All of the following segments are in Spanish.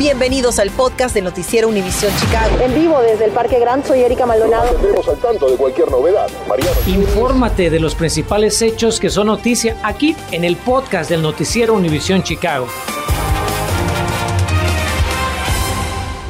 Bienvenidos al podcast de Noticiero Univisión Chicago. En vivo desde el Parque Gran, soy Erika Maldonado. Estamos al tanto de cualquier novedad. Mariano. Infórmate de los principales hechos que son noticia aquí en el podcast del Noticiero Univisión Chicago.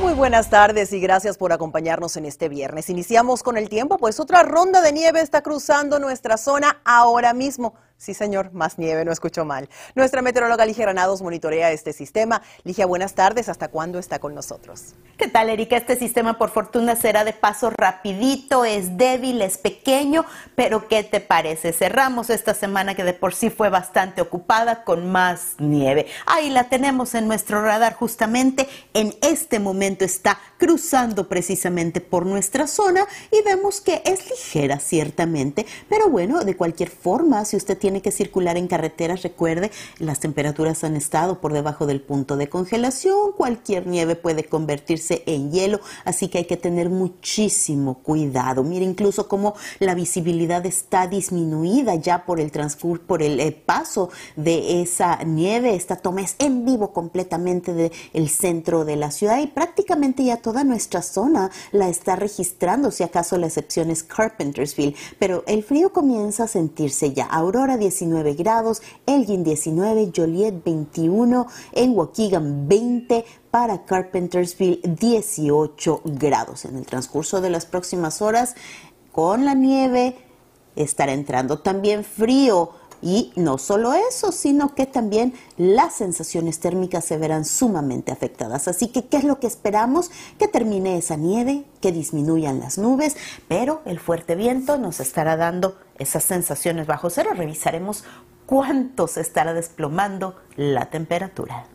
Muy buenas tardes y gracias por acompañarnos en este viernes. Iniciamos con el tiempo, pues otra ronda de nieve está cruzando nuestra zona ahora mismo. Sí, señor, más nieve, no escucho mal. Nuestra meteoróloga Ligia Granados monitorea este sistema. Ligia, buenas tardes. ¿Hasta cuándo está con nosotros? ¿Qué tal, Erika? Este sistema, por fortuna, será de paso rapidito, es débil, es pequeño, pero ¿qué te parece? Cerramos esta semana que de por sí fue bastante ocupada con más nieve. Ahí la tenemos en nuestro radar justamente. En este momento está cruzando precisamente por nuestra zona y vemos que es ligera, ciertamente, pero bueno, de cualquier forma, si usted tiene tiene que circular en carreteras, recuerde, las temperaturas han estado por debajo del punto de congelación, cualquier nieve puede convertirse en hielo, así que hay que tener muchísimo cuidado. Mire incluso cómo la visibilidad está disminuida ya por el transcurso, por el eh, paso de esa nieve. Esta toma es en vivo completamente del centro de la ciudad y prácticamente ya toda nuestra zona la está registrando, si acaso la excepción es Carpentersville, pero el frío comienza a sentirse ya. Aurora 19 grados, Elgin 19, Joliet 21, en Waukegan 20, para Carpentersville 18 grados. En el transcurso de las próximas horas, con la nieve, estará entrando también frío. Y no solo eso, sino que también las sensaciones térmicas se verán sumamente afectadas. Así que, ¿qué es lo que esperamos? Que termine esa nieve, que disminuyan las nubes, pero el fuerte viento nos estará dando esas sensaciones bajo cero. Revisaremos cuánto se estará desplomando la temperatura.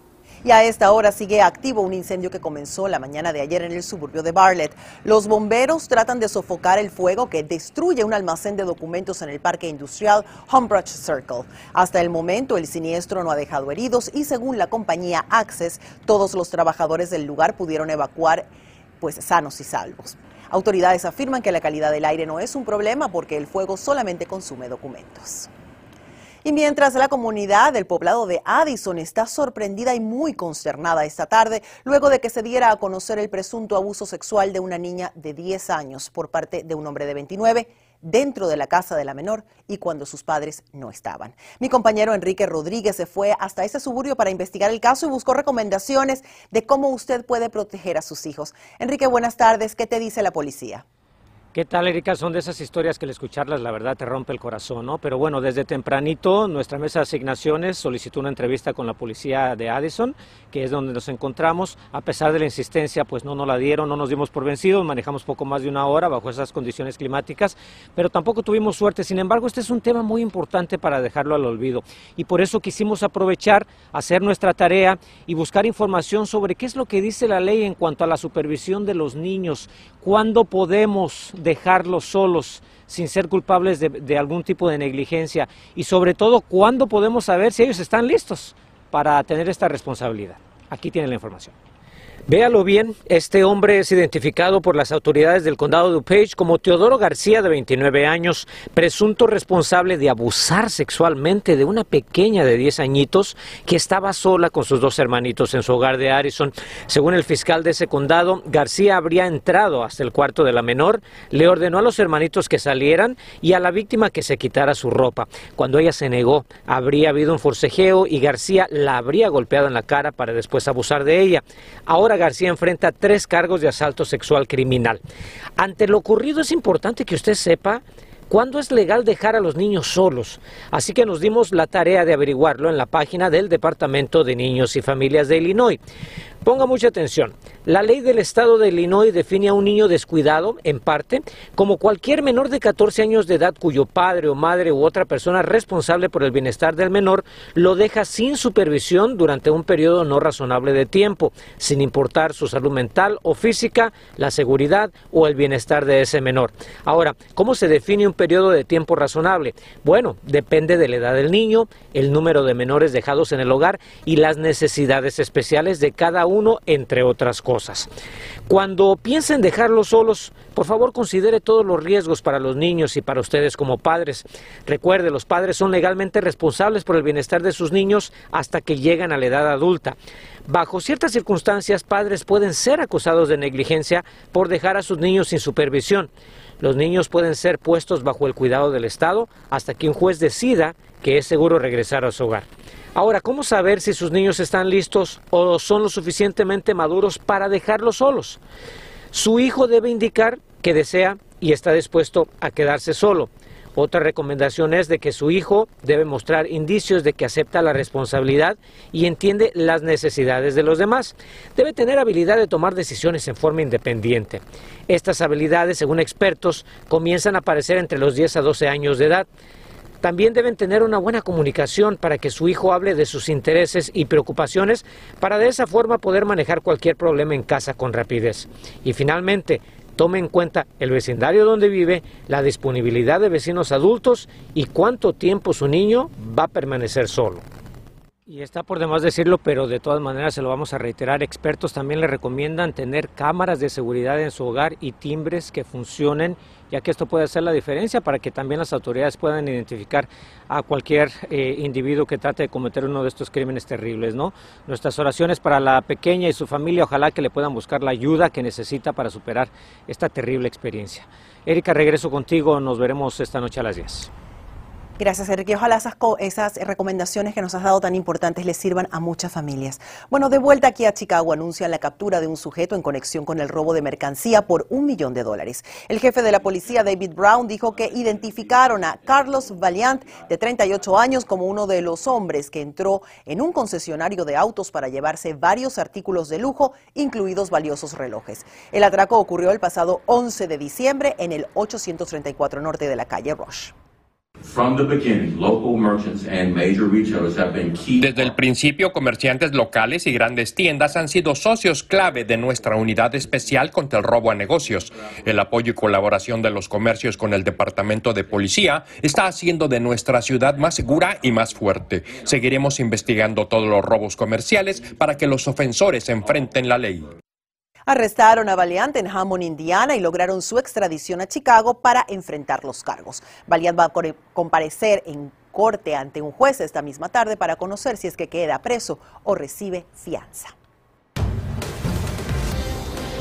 Y a esta hora sigue activo un incendio que comenzó la mañana de ayer en el suburbio de Bartlett. Los bomberos tratan de sofocar el fuego que destruye un almacén de documentos en el parque industrial Humbridge Circle. Hasta el momento el siniestro no ha dejado heridos y según la compañía Access, todos los trabajadores del lugar pudieron evacuar pues sanos y salvos. Autoridades afirman que la calidad del aire no es un problema porque el fuego solamente consume documentos. Y mientras la comunidad del poblado de Addison está sorprendida y muy consternada esta tarde, luego de que se diera a conocer el presunto abuso sexual de una niña de 10 años por parte de un hombre de 29 dentro de la casa de la menor y cuando sus padres no estaban. Mi compañero Enrique Rodríguez se fue hasta ese suburbio para investigar el caso y buscó recomendaciones de cómo usted puede proteger a sus hijos. Enrique, buenas tardes. ¿Qué te dice la policía? ¿Qué tal, Erika? Son de esas historias que al escucharlas, la verdad, te rompe el corazón, ¿no? Pero bueno, desde tempranito, nuestra mesa de asignaciones solicitó una entrevista con la policía de Addison, que es donde nos encontramos. A pesar de la insistencia, pues no nos la dieron, no nos dimos por vencidos, manejamos poco más de una hora bajo esas condiciones climáticas, pero tampoco tuvimos suerte. Sin embargo, este es un tema muy importante para dejarlo al olvido. Y por eso quisimos aprovechar, hacer nuestra tarea y buscar información sobre qué es lo que dice la ley en cuanto a la supervisión de los niños, cuándo podemos dejarlos solos sin ser culpables de, algún tipo de negligencia y sobre todo cuándo podemos saber si ellos están listos para tener esta responsabilidad. Aquí tienen la información. Véalo bien, este hombre es identificado por las autoridades del condado de DuPage como Teodoro García, de 29 años, presunto responsable de abusar sexualmente de una pequeña de 10 añitos que estaba sola con sus dos hermanitos en su hogar de Arizona. Según el fiscal de ese condado, García habría entrado hasta el cuarto de la menor, le ordenó a los hermanitos que salieran y a la víctima que se quitara su ropa. Cuando ella se negó, habría habido un forcejeo y García la habría golpeado en la cara para después abusar de ella. García enfrenta tres cargos de asalto sexual criminal. Ante lo ocurrido es importante que usted sepa ¿Cuándo es legal dejar a los niños solos? Así que nos dimos la tarea de averiguarlo en la página del Departamento de Niños y Familias de Illinois. Ponga mucha atención. La ley del Estado de Illinois define a un niño descuidado, en parte, como cualquier menor de 14 años de edad cuyo padre o madre u otra persona responsable por el bienestar del menor lo deja sin supervisión durante un periodo no razonable de tiempo, sin importar su salud mental o física, la seguridad o el bienestar de ese menor. Ahora, ¿cómo se define un periodo de tiempo razonable? Bueno, depende de la edad del niño, el número de menores dejados en el hogar y las necesidades especiales de cada uno uno, entre otras cosas. Cuando piensen dejarlos solos, por favor considere todos los riesgos para los niños y para ustedes como padres. Recuerde, los padres son legalmente responsables por el bienestar de sus niños hasta que llegan a la edad adulta. Bajo ciertas circunstancias, padres pueden ser acusados de negligencia por dejar a sus niños sin supervisión. Los niños pueden ser puestos bajo el cuidado del Estado hasta que un juez decida que es seguro regresar a su hogar. Ahora, ¿cómo saber si sus niños están listos o son lo suficientemente maduros para dejarlos solos? Su hijo debe indicar que desea y está dispuesto a quedarse solo. Otra recomendación es de que su hijo debe mostrar indicios de que acepta la responsabilidad y entiende las necesidades de los demás. Debe tener habilidad de tomar decisiones en forma independiente. Estas habilidades, según expertos, comienzan a aparecer entre los 10 a 12 años de edad. También deben tener una buena comunicación para que su hijo hable de sus intereses y preocupaciones para de esa forma poder manejar cualquier problema en casa con rapidez. Y finalmente, Tome en cuenta el vecindario donde vive, la disponibilidad de vecinos adultos y cuánto tiempo su niño va a permanecer solo. Y está por demás decirlo, pero de todas maneras se lo vamos a reiterar. Expertos también le recomiendan tener cámaras de seguridad en su hogar y timbres que funcionen, ya que esto puede hacer la diferencia para que también las autoridades puedan identificar a cualquier eh, individuo que trate de cometer uno de estos crímenes terribles. ¿no? Nuestras oraciones para la pequeña y su familia, ojalá que le puedan buscar la ayuda que necesita para superar esta terrible experiencia. Erika, regreso contigo, nos veremos esta noche a las 10. Gracias, Enrique. Ojalá esas, esas, recomendaciones que nos has dado tan importantes les sirvan a muchas familias. Bueno, de vuelta aquí a Chicago, anuncian la captura de un sujeto en conexión con el robo de mercancía por un millón de dólares. El jefe de la policía, David Brown, dijo que identificaron a Carlos Valiant, de 38 años, como uno de los hombres que entró en un concesionario de autos para llevarse varios artículos de lujo, incluidos valiosos relojes. El atraco ocurrió el pasado 11 de diciembre en el 834 norte de la calle Rush. Desde el principio, comerciantes locales y grandes tiendas han sido socios clave de nuestra unidad especial contra el robo a negocios. El apoyo y colaboración de los comercios con el Departamento de Policía está haciendo de nuestra ciudad más segura y más fuerte. Seguiremos investigando todos los robos comerciales para que los ofensores enfrenten la ley. Arrestaron a Valiant en Hammond, Indiana, y lograron su extradición a Chicago para enfrentar los cargos. Valiant va a comparecer en corte ante un juez esta misma tarde para conocer si es que queda preso o recibe fianza.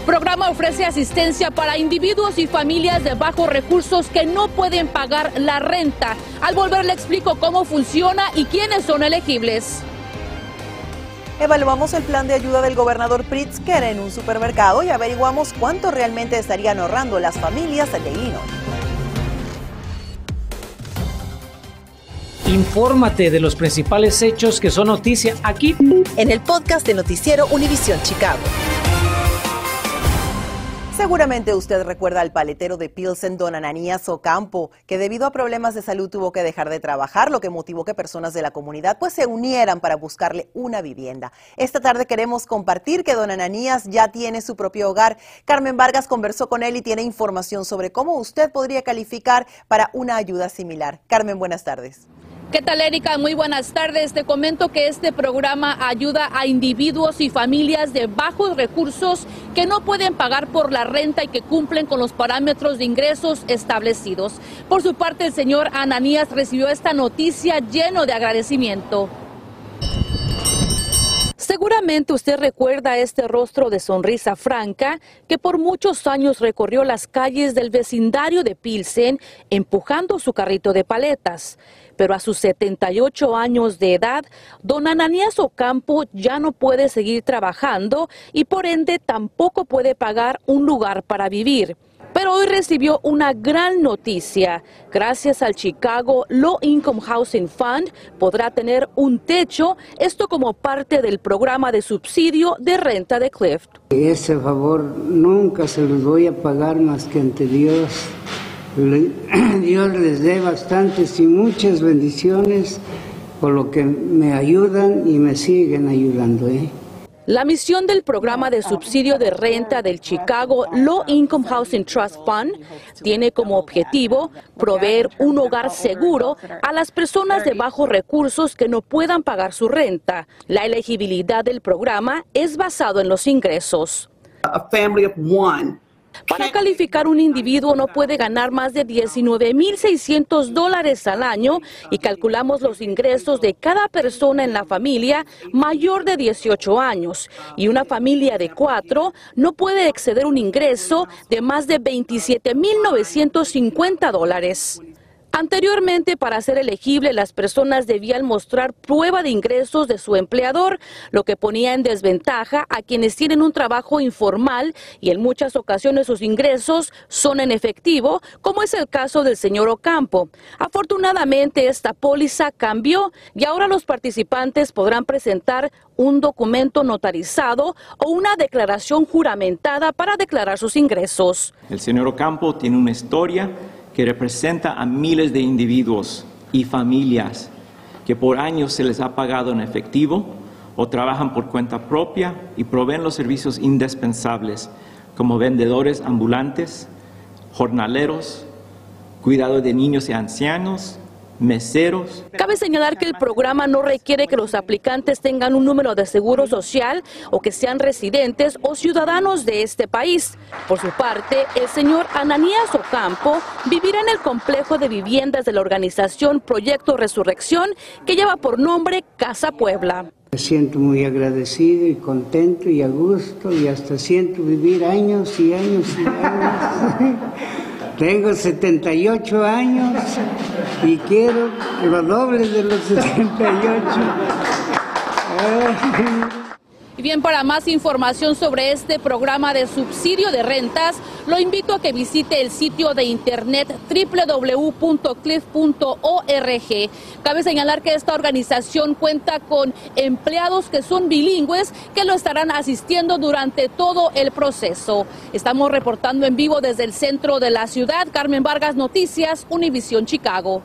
Programa ofrece asistencia para individuos y familias de bajos recursos que no pueden pagar la renta. Al volver le explico cómo funciona y quiénes son elegibles. Evaluamos el plan de ayuda del gobernador Pritzker en un supermercado y averiguamos cuánto realmente estarían ahorrando las familias de Illinois. Infórmate de los principales hechos que son noticia aquí en el podcast de Noticiero Univisión Chicago. Seguramente usted recuerda al paletero de Pilsen, don Ananías Ocampo, que debido a problemas de salud tuvo que dejar de trabajar, lo que motivó que personas de la comunidad pues se unieran para buscarle una vivienda. Esta tarde queremos compartir que don Ananías ya tiene su propio hogar. Carmen Vargas conversó con él y tiene información sobre cómo usted podría calificar para una ayuda similar. Carmen, buenas tardes. ¿Qué tal, Erika? Muy buenas tardes. Te comento que este programa ayuda a individuos y familias de bajos recursos que no pueden pagar por la renta y que cumplen con los parámetros de ingresos establecidos. Por su parte, el señor Ananías recibió esta noticia lleno de agradecimiento. Seguramente usted recuerda este rostro de sonrisa franca que por muchos años recorrió las calles del vecindario de Pilsen empujando su carrito de paletas pero a sus 78 años de edad, don Ananías Ocampo ya no puede seguir trabajando y por ende tampoco puede pagar un lugar para vivir. Pero hoy recibió una gran noticia. Gracias al Chicago Low Income Housing Fund podrá tener un techo, esto como parte del programa de subsidio de renta de Clift. Ese favor nunca se los voy a pagar más que ante Dios. Dios les dé bastantes y muchas bendiciones por lo que me ayudan y me siguen ayudando. ¿eh? La misión del programa de subsidio de renta del Chicago Low Income Housing Trust Fund tiene como objetivo proveer un hogar seguro a las personas de bajos recursos que no puedan pagar su renta. La elegibilidad del programa es basado en los ingresos. Para calificar un individuo no puede ganar más de 19.600 dólares al año y calculamos los ingresos de cada persona en la familia mayor de 18 años. Y una familia de cuatro no puede exceder un ingreso de más de 27.950 dólares. Anteriormente, para ser elegible, las personas debían mostrar prueba de ingresos de su empleador, lo que ponía en desventaja a quienes tienen un trabajo informal y en muchas ocasiones sus ingresos son en efectivo, como es el caso del señor Ocampo. Afortunadamente, esta póliza cambió y ahora los participantes podrán presentar un documento notarizado o una declaración juramentada para declarar sus ingresos. El señor Ocampo tiene una historia que representa a miles de individuos y familias que por años se les ha pagado en efectivo o trabajan por cuenta propia y proveen los servicios indispensables como vendedores ambulantes, jornaleros, cuidado de niños y ancianos, meseros. Cabe señalar que el programa no requiere que los aplicantes tengan un número de seguro social o que sean residentes o ciudadanos de este país. Por su parte, el señor Ananías Ocampo vivirá en el complejo de viviendas de la organización Proyecto Resurrección que lleva por nombre Casa Puebla. Me siento muy agradecido y contento y a gusto y hasta siento vivir años y años y años. Tengo 78 años y quiero lo doble de los 78. Y bien, para más información sobre este programa de subsidio de rentas, lo invito a que visite el sitio de internet www.cliff.org. Cabe señalar que esta organización cuenta con empleados que son bilingües que lo estarán asistiendo durante todo el proceso. Estamos reportando en vivo desde el centro de la ciudad. Carmen Vargas, Noticias, Univisión Chicago.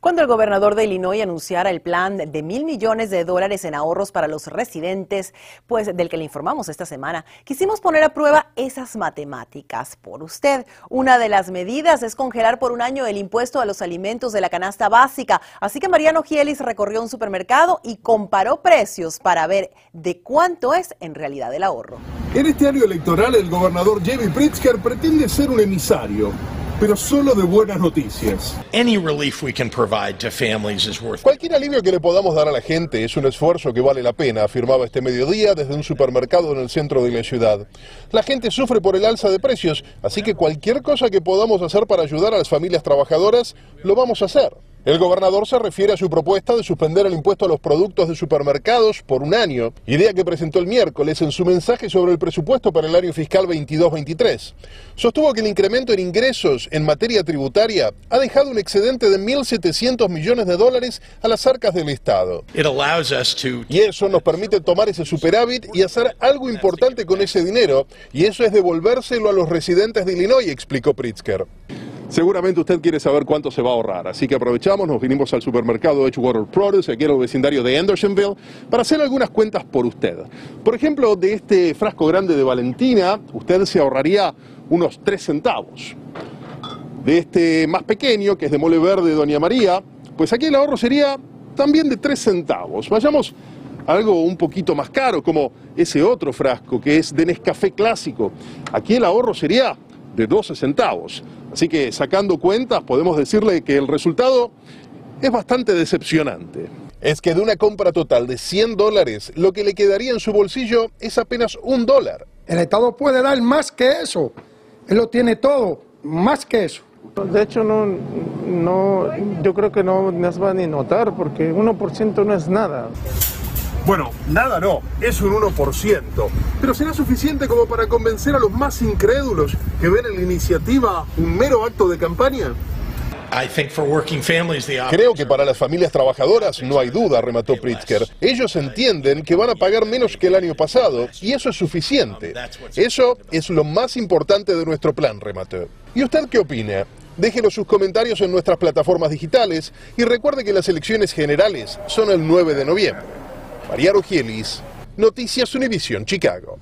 Cuando el gobernador de Illinois anunciara el plan de mil millones de dólares en ahorros para los residentes, pues del que le informamos esta semana, quisimos poner a prueba esas matemáticas por usted. Una de las medidas es congelar por un año el impuesto a los alimentos de la canasta básica. Así que Mariano Gielis recorrió un supermercado y comparó precios para ver de cuánto es en realidad el ahorro. En este año electoral, el gobernador Jerry Pritzker pretende ser un emisario pero solo de buenas noticias. Cualquier alivio que le podamos dar a la gente es un esfuerzo que vale la pena, afirmaba este mediodía desde un supermercado en el centro de la ciudad. La gente sufre por el alza de precios, así que cualquier cosa que podamos hacer para ayudar a las familias trabajadoras, lo vamos a hacer. El gobernador se refiere a su propuesta de suspender el impuesto a los productos de supermercados por un año, idea que presentó el miércoles en su mensaje sobre el presupuesto para el año fiscal 22-23. Sostuvo que el incremento en ingresos en materia tributaria ha dejado un excedente de 1.700 millones de dólares a las arcas del Estado. Y eso nos permite tomar ese superávit y hacer algo importante con ese dinero, y eso es devolvérselo a los residentes de Illinois, explicó Pritzker. Seguramente usted quiere saber cuánto se va a ahorrar, así que aprovechamos, nos vinimos al supermercado Edgewater Produce, aquí en el vecindario de Andersonville, para hacer algunas cuentas por usted. Por ejemplo, de este frasco grande de Valentina, usted se ahorraría unos 3 centavos. De este más pequeño, que es de mole verde de Doña María, pues aquí el ahorro sería también de 3 centavos. Vayamos a algo un poquito más caro, como ese otro frasco que es de Nescafé clásico. Aquí el ahorro sería de 12 centavos. Así que sacando cuentas podemos decirle que el resultado es bastante decepcionante. Es que de una compra total de 100 dólares, lo que le quedaría en su bolsillo es apenas un dólar. El Estado puede dar más que eso. Él lo tiene todo, más que eso. De hecho, no, no, yo creo que no nos va ni notar porque 1% no es nada. Bueno, nada no, es un 1%, pero será suficiente como para convencer a los más incrédulos que ven en la iniciativa un mero acto de campaña. Creo que para las familias trabajadoras no hay duda, remató Pritzker. Ellos entienden que van a pagar menos que el año pasado y eso es suficiente. Eso es lo más importante de nuestro plan, remató. ¿Y usted qué opina? Déjenos sus comentarios en nuestras plataformas digitales y recuerde que las elecciones generales son el 9 de noviembre. Mariano Gielis, Noticias Univisión Chicago.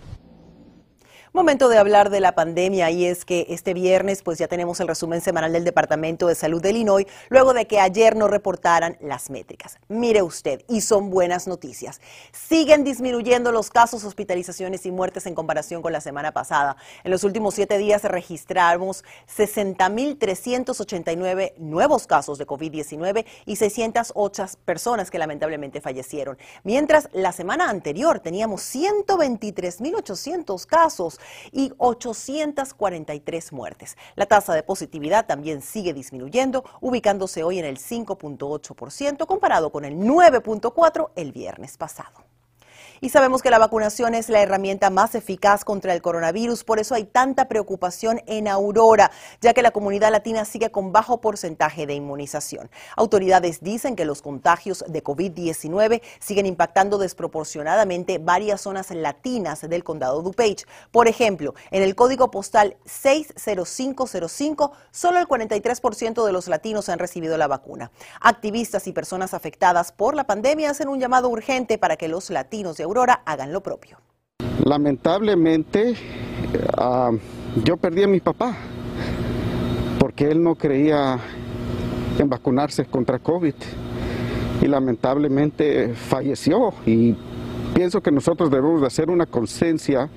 Momento de hablar de la pandemia y es que este viernes pues ya tenemos el resumen semanal del Departamento de Salud de Illinois luego de que ayer no reportaran las métricas. Mire usted, y son buenas noticias. Siguen disminuyendo los casos, hospitalizaciones y muertes en comparación con la semana pasada. En los últimos siete días registramos 60.389 nuevos casos de COVID-19 y 608 personas que lamentablemente fallecieron. Mientras la semana anterior teníamos 123.800 casos y 843 muertes. La tasa de positividad también sigue disminuyendo, ubicándose hoy en el 5.8% comparado con el 9.4% el viernes pasado. Y sabemos que la vacunación es la herramienta más eficaz contra el coronavirus, por eso hay tanta preocupación en Aurora, ya que la comunidad latina sigue con bajo porcentaje de inmunización. Autoridades dicen que los contagios de COVID-19 siguen impactando desproporcionadamente varias zonas latinas del condado DuPage. Por ejemplo, en el código postal 60505, solo el 43% de los latinos han recibido la vacuna. Activistas y personas afectadas por la pandemia hacen un llamado urgente para que los latinos de Aurora hagan lo propio. Lamentablemente, ah, yo perdí a mi papá porque él no creía en vacunarse contra COVID y lamentablemente falleció y pienso que nosotros debemos de hacer una conciencia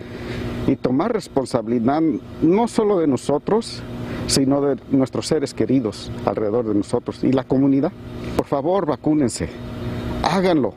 y tomar responsabilidad no solo de nosotros, sino de nuestros seres queridos alrededor de nosotros y la comunidad. Por favor, vacúnense, háganlo.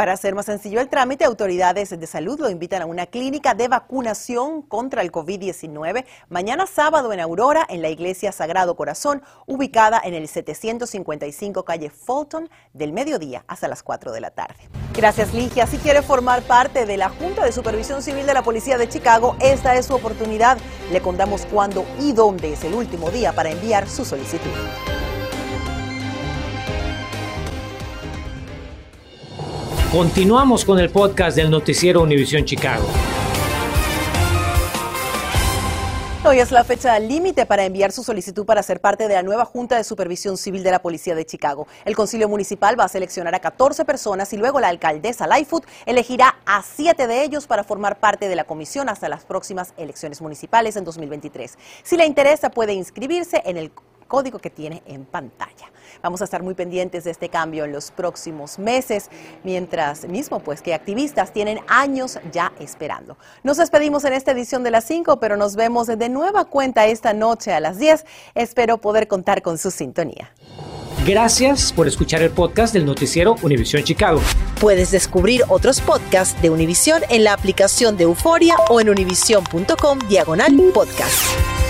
Para hacer más sencillo el trámite, autoridades de salud lo invitan a una clínica de vacunación contra el COVID-19 mañana sábado en Aurora, en la Iglesia Sagrado Corazón, ubicada en el 755 calle Fulton, del mediodía hasta las 4 de la tarde. Gracias, Ligia. Si quiere formar parte de la Junta de Supervisión Civil de la Policía de Chicago, esta es su oportunidad. Le contamos cuándo y dónde es el último día para enviar su solicitud. Continuamos con el podcast del noticiero Univisión Chicago. Hoy es la fecha límite para enviar su solicitud para ser parte de la nueva Junta de Supervisión Civil de la Policía de Chicago. El Concilio Municipal va a seleccionar a 14 personas y luego la alcaldesa Lightfoot elegirá a 7 de ellos para formar parte de la comisión hasta las próximas elecciones municipales en 2023. Si le interesa, puede inscribirse en el código que tiene en pantalla. Vamos a estar muy pendientes de este cambio en los próximos meses, mientras mismo pues que activistas tienen años ya esperando. Nos despedimos en esta edición de las 5, pero nos vemos de nueva cuenta esta noche a las 10. Espero poder contar con su sintonía. Gracias por escuchar el podcast del noticiero Univisión Chicago. Puedes descubrir otros podcasts de Univisión en la aplicación de Euforia o en univision.com diagonal podcast.